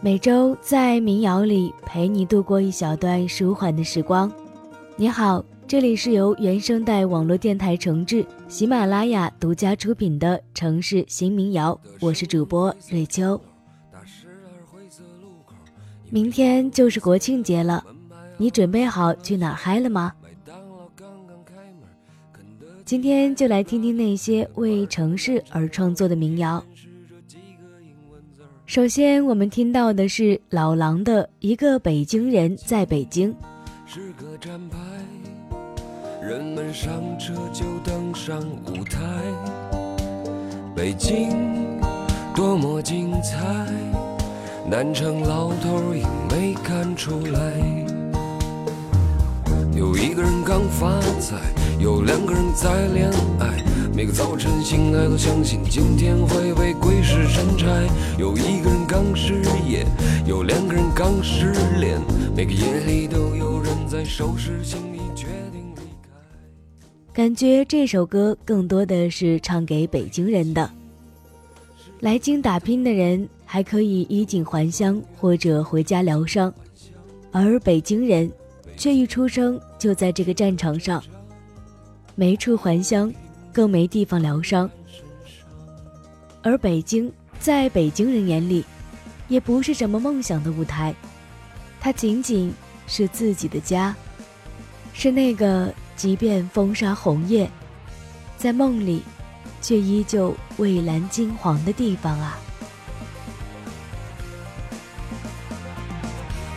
每周在民谣里陪你度过一小段舒缓的时光。你好，这里是由原声带网络电台承制、喜马拉雅独家出品的城市新民谣，我是主播瑞秋。明天就是国庆节了，你准备好去哪嗨了吗？今天就来听听那些为城市而创作的民谣。首先，我们听到的是老狼的《一个北京人在北京》。是个站牌，人们上车就登上舞台。北京多么精彩，南城老头也没看出来。有一个人刚发财，有两个人在恋爱。每个早晨醒来都相信今天会被鬼使神差。有一个人刚失业，有两个人刚失恋。每个夜里都有人在收拾行李，决定离开。感觉这首歌更多的是唱给北京人的。来京打拼的人还可以衣锦还乡或者回家疗伤，而北京人却一出生就在这个战场上，没处还乡。更没地方疗伤，而北京在北京人眼里，也不是什么梦想的舞台，它仅仅是自己的家，是那个即便风沙红叶，在梦里，却依旧蔚蓝金黄的地方啊。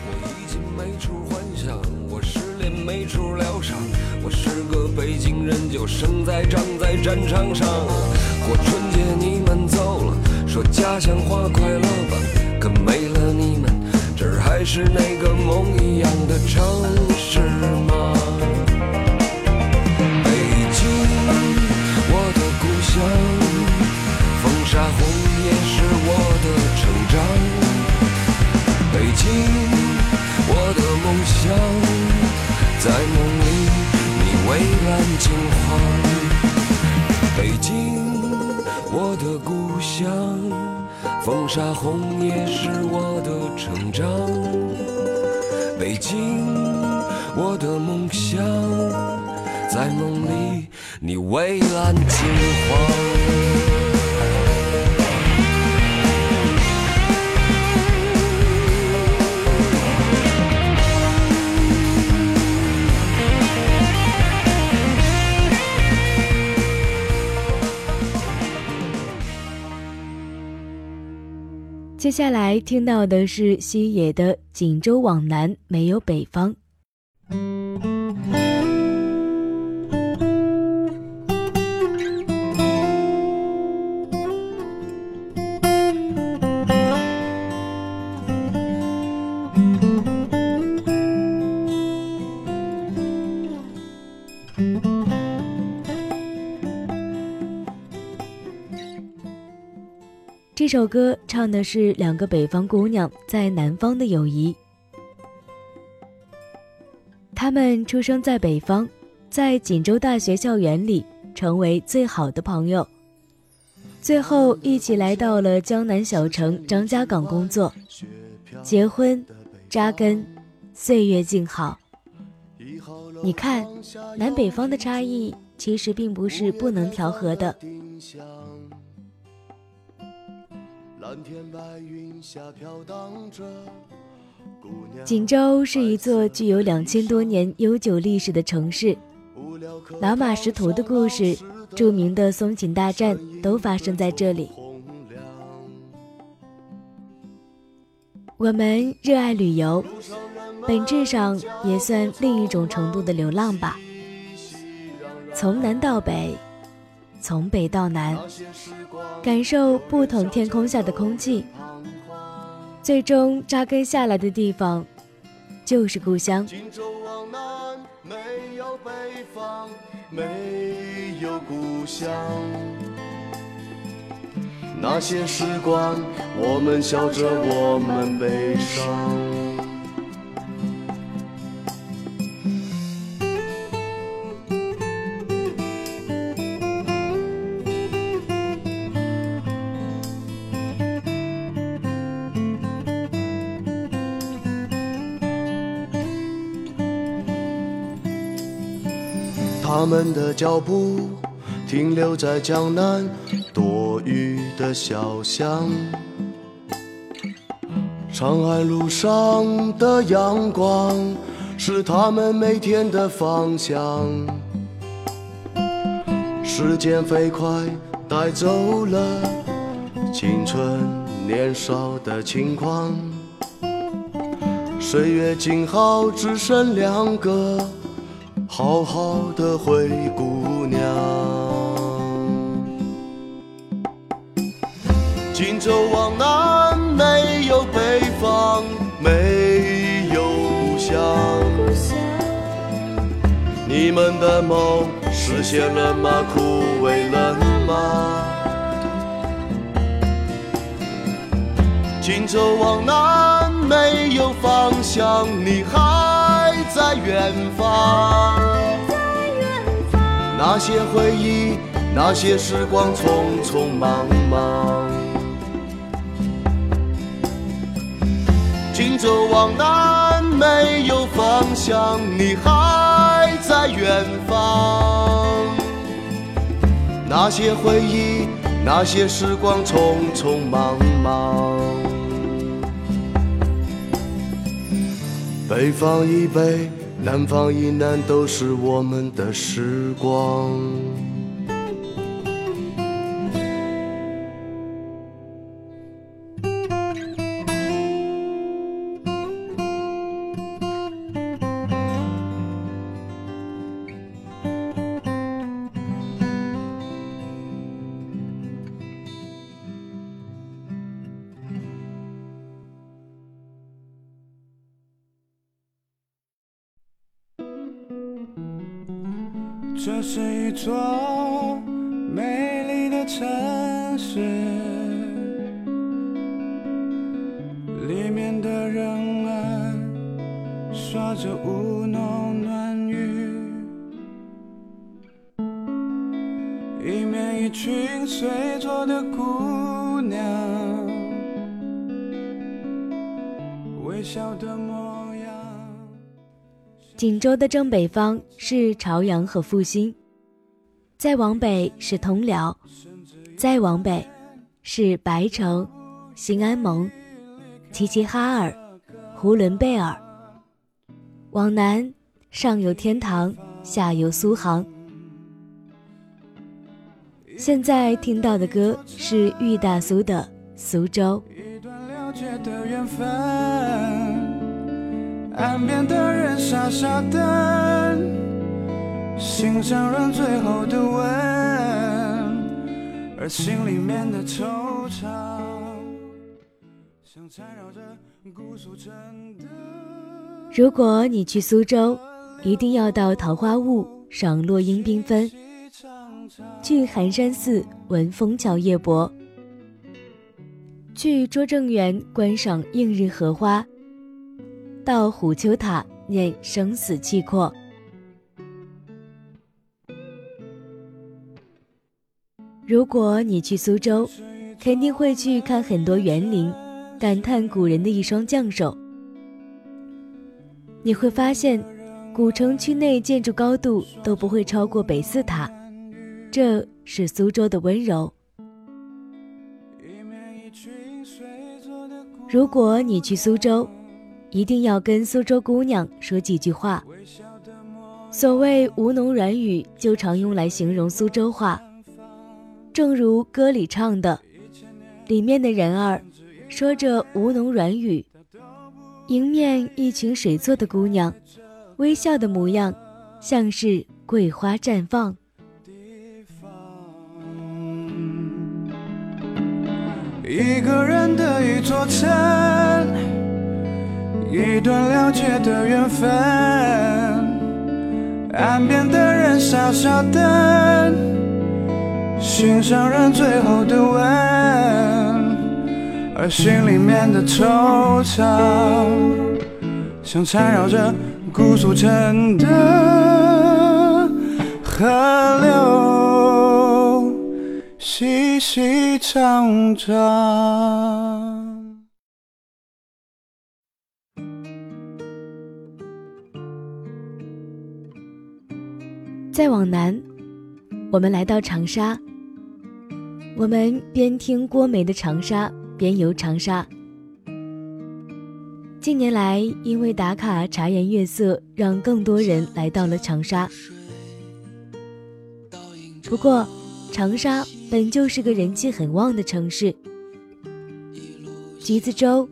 我已经没处幻想，我失恋没处疗伤。我是个北京人，就生在长在战场上。过春节你们走了，说家乡话快乐吧。可没了你们，这儿还是那个梦一样的城市吗？北京，我的故乡，风沙红也是我的成长。北京，我的梦想，在梦里。蔚蓝金黄，北京，我的故乡，风沙红也是我的成长。北京，我的梦想，在梦里，你蔚蓝金黄。接下来听到的是西野的《锦州往南没有北方》。这首歌唱的是两个北方姑娘在南方的友谊。她们出生在北方，在锦州大学校园里成为最好的朋友，最后一起来到了江南小城张家港工作，结婚，扎根，岁月静好。你看，南北方的差异其实并不是不能调和的。锦州是一座具有两千多年悠久历史的城市，老马识途的故事、著名的松锦大战都发生在这里。我们热爱旅游，本质上也算另一种程度的流浪吧。从南到北。从北到南，感受不同天空下的空气，最终扎根下来的地方，就是故乡。那些时光，我们笑着，我们悲伤。们的脚步停留在江南多雨的小巷。长安路上的阳光是他们每天的方向。时间飞快带走了青春年少的轻狂，岁月静好只剩两个好好的灰姑娘。荆州往南没有北方，没有故乡。你们的梦实现了吗？枯萎了吗？荆州往南没有方向，你还在远方。那些回忆，那些时光，匆匆忙忙。荆州往南没有方向，你还在远方。那些回忆，那些时光，匆匆忙忙。北方以北，南方以南，都是我们的时光。这是一座美丽的城市，里面的人们说着吴侬软语，一面一群睡着的姑娘，微笑的。锦州的正北方是朝阳和复兴，再往北是通辽，再往北是白城、兴安盟、齐齐哈尔、呼伦贝尔。往南，上有天堂，下有苏杭。现在听到的歌是郁大苏的《苏州》。一段了解的缘分，岸边的人傻傻等，心上人最后的吻，而心里面的惆怅，像缠绕着姑苏城的。如果你去苏州，一定要到桃花坞赏落英缤纷，去寒山寺闻枫桥夜泊，去拙政园观赏映日荷花，到虎丘塔念生死契阔。如果你去苏州，肯定会去看很多园林，感叹古人的一双匠手。你会发现，古城区内建筑高度都不会超过北寺塔，这是苏州的温柔。如果你去苏州，一定要跟苏州姑娘说几句话。所谓吴侬软语，就常用来形容苏州话。正如歌里唱的，里面的人儿说着吴侬软语。迎面一群水做的姑娘，微笑的模样，像是桂花绽放。一个人的一座城，一段了解的缘分，岸边的人傻傻等，心上人最后的吻。而心里面的惆怅，像缠绕着姑苏城的河流，细细长长。再往南，我们来到长沙。我们边听郭梅的《长沙》，边游长沙。近年来，因为打卡茶颜悦色，让更多人来到了长沙。不过，长沙本就是个人气很旺的城市。橘子洲、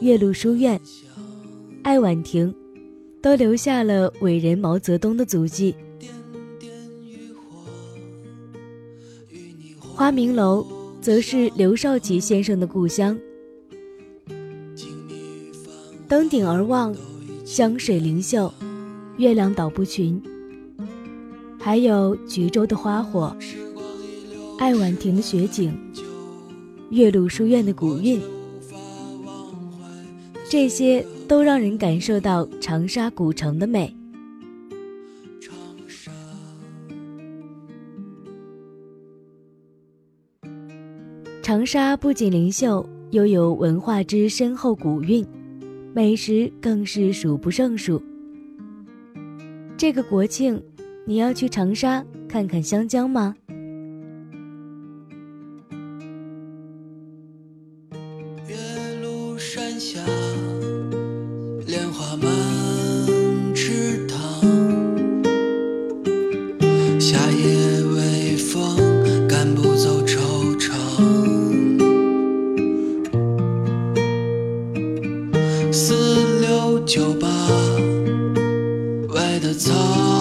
岳麓书院、爱晚亭，都留下了伟人毛泽东的足迹。花明楼则是刘少奇先生的故乡。登顶而望，湘水灵秀，月亮岛不群。还有橘洲的花火，爱晚亭的雪景，岳麓书院的古韵，这些都让人感受到长沙古城的美。长沙不仅灵秀，又有文化之深厚古韵，美食更是数不胜数。这个国庆，你要去长沙看看湘江吗？吧外的草。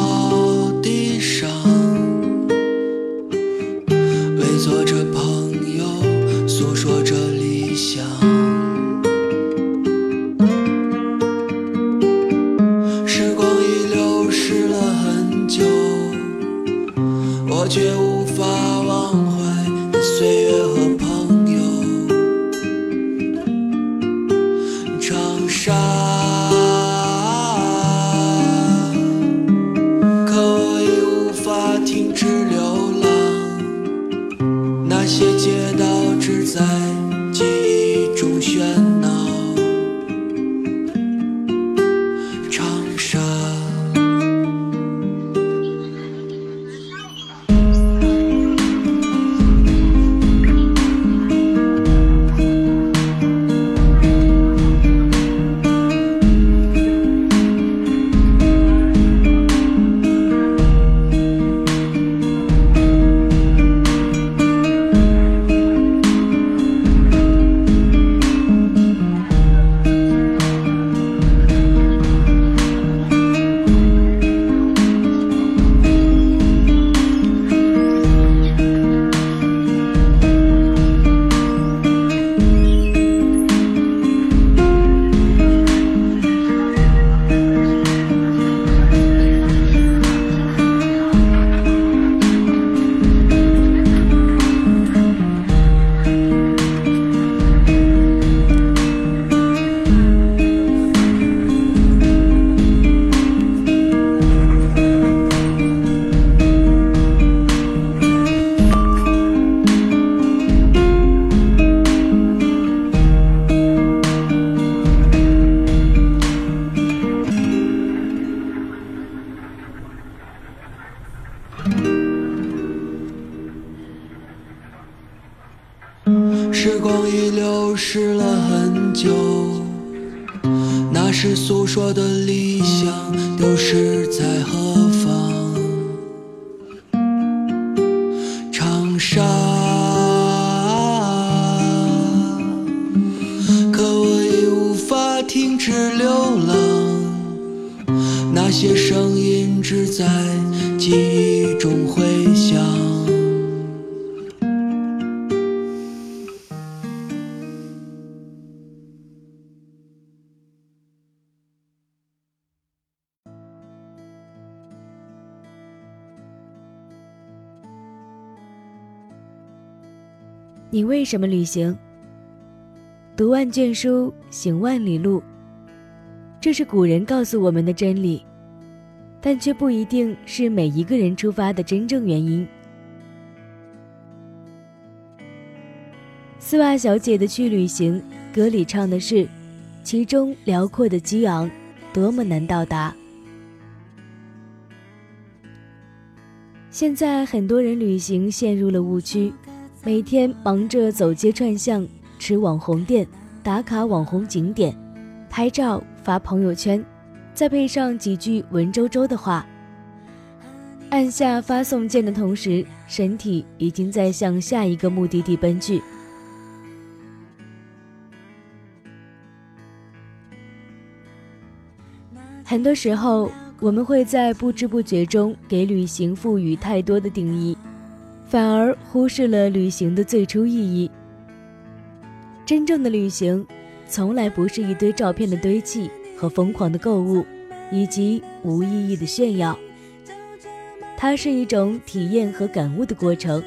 停止流浪那些声音只在记忆中回响你为什么旅行？读万卷书，行万里路，这是古人告诉我们的真理，但却不一定是每一个人出发的真正原因。丝袜小姐的去旅行，歌里唱的是，其中辽阔的激昂，多么难到达。现在很多人旅行陷入了误区，每天忙着走街串巷、吃网红店、打卡网红景点、拍照发朋友圈，再配上几句文绉绉的话。按下发送键的同时，身体已经在向下一个目的地奔去。很多时候，我们会在不知不觉中给旅行赋予太多的定义，反而忽视了旅行的最初意义。真正的旅行，从来不是一堆照片的堆砌和疯狂的购物，以及无意义的炫耀。它是一种体验和感悟的过程，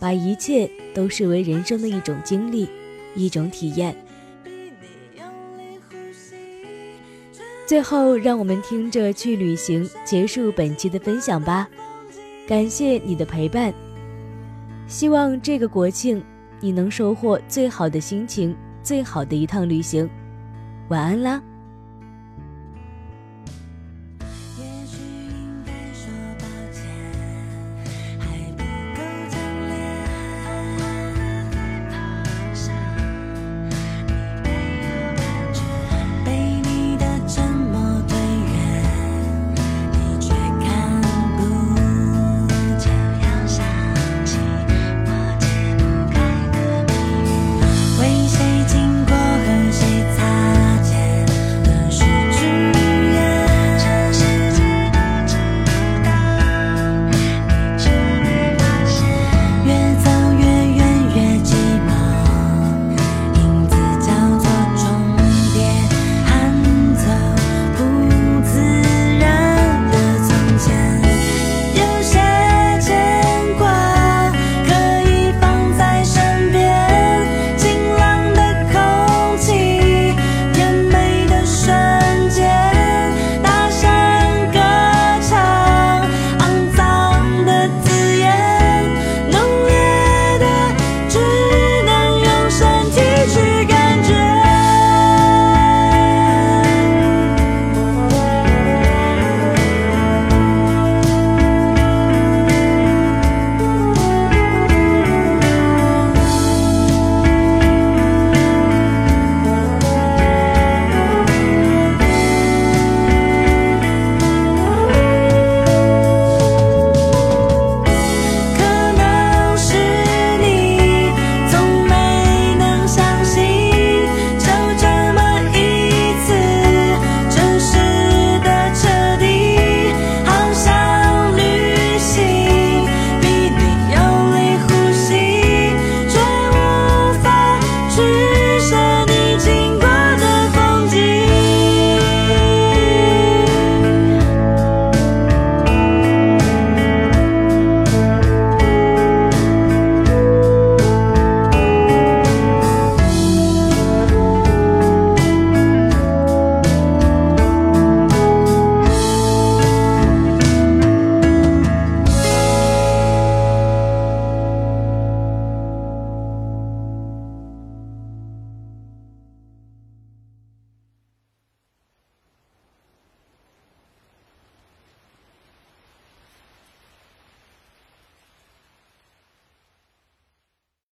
把一切都视为人生的一种经历，一种体验。最后，让我们听着《去旅行》结束本期的分享吧。感谢你的陪伴，希望这个国庆你能收获最好的心情，最好的一趟旅行。晚安啦。